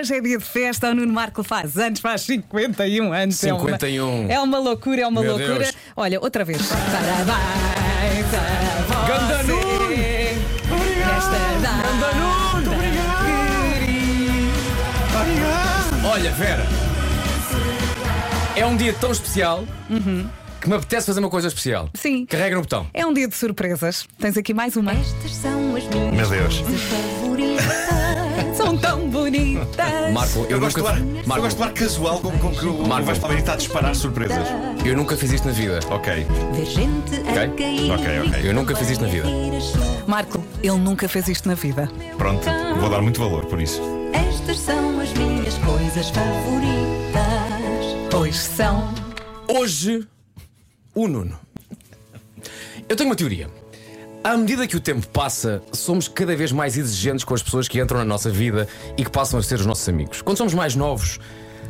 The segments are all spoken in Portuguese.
Hoje é dia de festa, o Nuno Marco faz anos, faz 51 anos. 51. É uma, é uma loucura, é uma Meu loucura. Deus. Olha, outra vez. Parabéns a você. Ganda Nuno! Nesta data querida. Olha, Vera, é um dia tão especial que me apetece fazer uma coisa especial. Sim. Carrega no botão. É um dia de surpresas. Tens aqui mais uma? Estas são as minhas Meu Deus. favoritas. Marco, eu, Eu gosto, de nunca, levar, eu Marco, gosto de levar casual com, com que o Marco. Vasco Palmeiras está a disparar surpresas. eu nunca fiz isto na vida. Ok. Ver gente a Ok. Ok, ok. Eu nunca fiz isto na vida. Marco, ele nunca fez isto na vida. Pronto. Vou dar muito valor por isso. Estas são as minhas coisas favoritas. Pois são. Hoje, o Nuno. Eu tenho uma teoria. À medida que o tempo passa, somos cada vez mais exigentes com as pessoas que entram na nossa vida e que passam a ser os nossos amigos. Quando somos mais novos,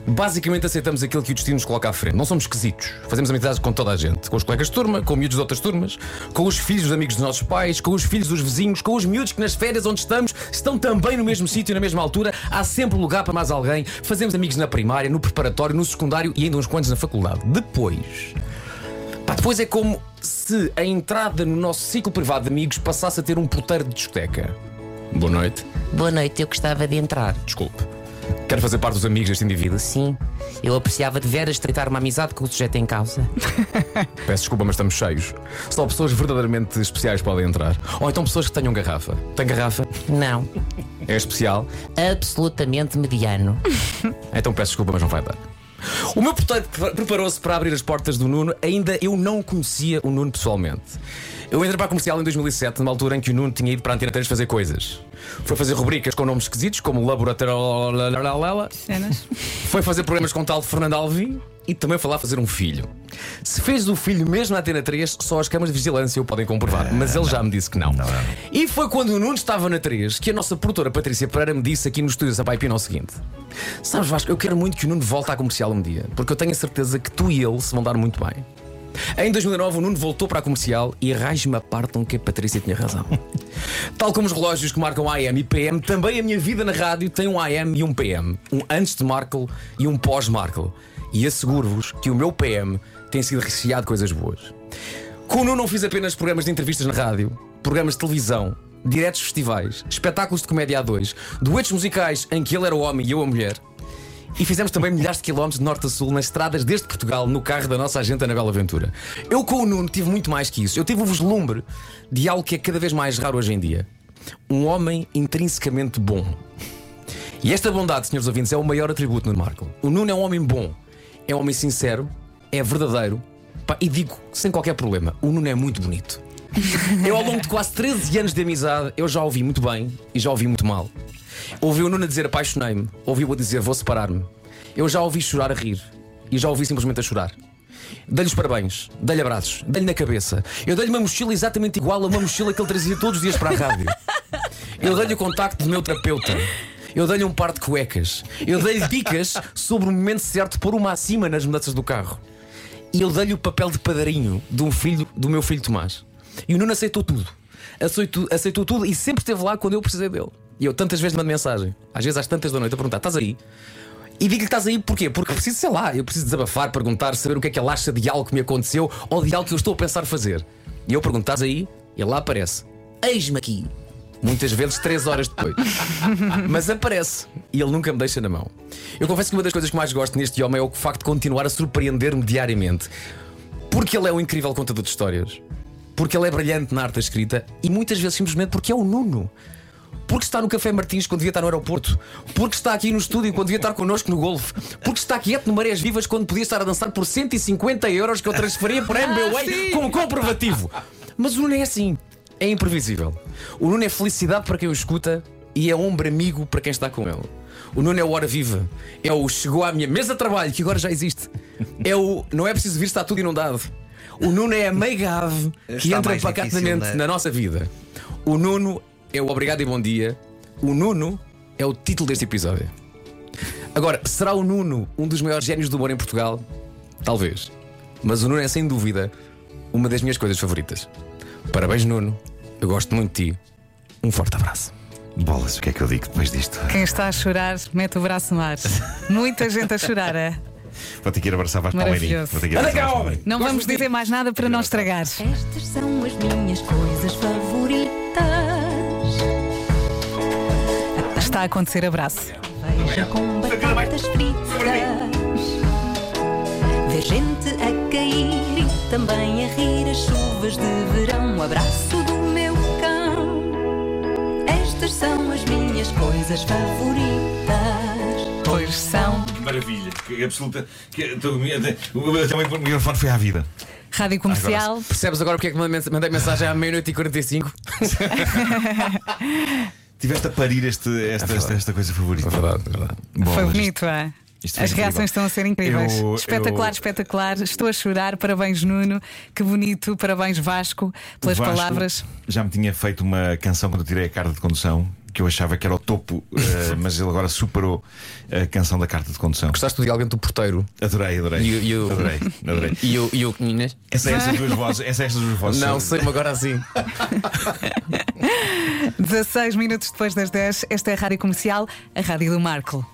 basicamente aceitamos aquilo que o destino nos coloca à frente. Não somos esquisitos. Fazemos amizades com toda a gente. Com os colegas de turma, com miúdos de outras turmas, com os filhos dos amigos dos nossos pais, com os filhos dos vizinhos, com os miúdos que nas férias onde estamos estão também no mesmo sítio, na mesma altura. Há sempre lugar para mais alguém. Fazemos amigos na primária, no preparatório, no secundário e ainda uns quantos na faculdade. Depois. Pá, depois é como se a entrada no nosso ciclo privado de amigos passasse a ter um puteiro de discoteca. Boa noite. Boa noite, eu gostava de entrar. Desculpe. Quero fazer parte dos amigos deste indivíduo. Sim, eu apreciava de veras tratar uma amizade com o sujeito em causa. Peço desculpa, mas estamos cheios. Só pessoas verdadeiramente especiais podem entrar. Ou então pessoas que tenham garrafa. Tem garrafa? Não, É especial? absolutamente mediano. Então peço desculpa, mas não vai dar. O meu porteiro pre- preparou-se para abrir as portas do Nuno, ainda eu não conhecia o Nuno pessoalmente. Eu entrei para a comercial em 2007, numa altura em que o Nuno tinha ido para a Antena 3 fazer coisas. Foi fazer rubricas com nomes esquisitos, como Laboratório. Cenas. Foi fazer programas com o tal Fernando Alvim e também foi lá fazer um filho. Se fez o filho mesmo na Antena 3, só as câmaras de vigilância o podem comprovar. Mas ele já me disse que não. E foi quando o Nuno estava na 3 que a nossa produtora Patrícia Pereira me disse aqui no estúdio Sapai Pino o seguinte: Sabes, Vasco, eu quero muito que o Nuno volte à comercial um dia, porque eu tenho a certeza que tu e ele se vão dar muito bem. Em 2009, o Nuno voltou para a comercial e arranje-me a partam que a Patrícia tinha razão. Tal como os relógios que marcam AM e PM, também a minha vida na rádio tem um AM e um PM. Um antes de Markle e um pós-Markle. E asseguro-vos que o meu PM tem sido recheado de coisas boas. Com o Nuno não fiz apenas programas de entrevistas na rádio, programas de televisão, diretos festivais, espetáculos de comédia a dois, duetos musicais em que ele era o homem e eu a mulher. E fizemos também milhares de quilómetros de norte a sul nas estradas desde Portugal, no carro da nossa agente Anabela Aventura. Eu com o Nuno tive muito mais que isso. Eu tive o vislumbre de algo que é cada vez mais raro hoje em dia. Um homem intrinsecamente bom. E esta bondade, senhores ouvintes, é o maior atributo no Marco. O Nuno é um homem bom, é um homem sincero, é verdadeiro. E digo sem qualquer problema, o Nuno é muito bonito. Eu, ao longo de quase 13 anos de amizade, eu já ouvi muito bem e já ouvi muito mal. Ouvi o Nuno dizer apaixonei-me, ouvi-o dizer vou separar-me. Eu já ouvi chorar a rir e já ouvi simplesmente a chorar. Dei-lhe os parabéns, dei-lhe abraços, dei-lhe na cabeça. Eu dei-lhe uma mochila exatamente igual a uma mochila que ele trazia todos os dias para a rádio. Eu dei-lhe o contacto do meu terapeuta. Eu dei-lhe um par de cuecas. Eu dei-lhe dicas sobre o momento certo de pôr uma acima nas mudanças do carro. E eu dei-lhe o papel de padarinho de um filho, do meu filho Tomás. E o Nuno aceitou tudo. Aceitou, aceitou tudo e sempre esteve lá quando eu precisei dele. E eu tantas vezes mando mensagem, às vezes às tantas da noite, a perguntar: estás aí? E digo-lhe que estás aí porquê? Porque preciso, sei lá, eu preciso desabafar, perguntar, saber o que é que ele acha de algo que me aconteceu ou de algo que eu estou a pensar fazer. E eu pergunto: estás aí? E ele lá aparece: Eis-me aqui. Muitas vezes três horas depois. Mas aparece e ele nunca me deixa na mão. Eu confesso que uma das coisas que mais gosto neste homem é o facto de continuar a surpreender-me diariamente. Porque ele é um incrível contador de histórias. Porque ele é brilhante na arte da escrita e muitas vezes simplesmente porque é o Nuno. Porque está no Café Martins quando devia estar no aeroporto. Porque está aqui no estúdio quando devia estar connosco no golfe. Porque está quieto no Marés Vivas quando podia estar a dançar por 150 euros que eu transferia por MBWay como comprovativo. Mas o Nuno é assim. É imprevisível. O Nuno é felicidade para quem o escuta e é ombro amigo para quem está com ele. O Nuno é o hora viva. É o chegou à minha mesa de trabalho, que agora já existe. É o não é preciso vir, está tudo inundado. O Nuno é a meiga ave que Está entra pacatamente né? na nossa vida. O Nuno é o obrigado e bom dia. O Nuno é o título deste episódio. Agora, será o Nuno um dos maiores génios do humor em Portugal? Talvez. Mas o Nuno é sem dúvida uma das minhas coisas favoritas. Parabéns, Nuno. Eu gosto muito de ti. Um forte abraço. Bolas, o que é que eu digo depois disto? Quem está a chorar, mete o braço no ar. Muita gente a chorar, é? Vou ter que ir abraçar Vasco Palmeirinho. Anda cá, homem! Não Gosto vamos dizer mais nada para não estragar. Estas são as minhas coisas favoritas. Está a acontecer abraço. Veja com batatas fritas. Ver gente a cair e também a rir as chuvas de verão. O abraço do meu cão. Estas são as minhas coisas favoritas. Pois são. Maravilha, que absoluta. Que, tô- até o microfone foi à vida. Rádio Comercial. Percebes agora porque é que mandei mandei mensagem à meia-noite e 45? Tiveste a parir este, esta, esta, esta coisa favorita. É verdade, é verdade. Bom, Foi mas bonito, é? As incrível. reações estão a ser incríveis. Eu- espetacular, eu- espetacular. Estou a chorar. Parabéns, Nuno. Que bonito. Parabéns, Vasco, pelas Vasco palavras. Já me tinha feito uma canção quando eu tirei a carta de condução, que eu achava que era o topo, eh, mas ele agora superou a canção da carta de condução. Gostaste do diálogo entre o porteiro Adorei, adorei. E e o- Adorei, adorei. e o, e o Inês? Essa é estas duas vozes. Essa é duas vozes. Não, sei-me agora assim. 16 minutos depois das 10. Esta é a Rádio Comercial, a Rádio do Marco.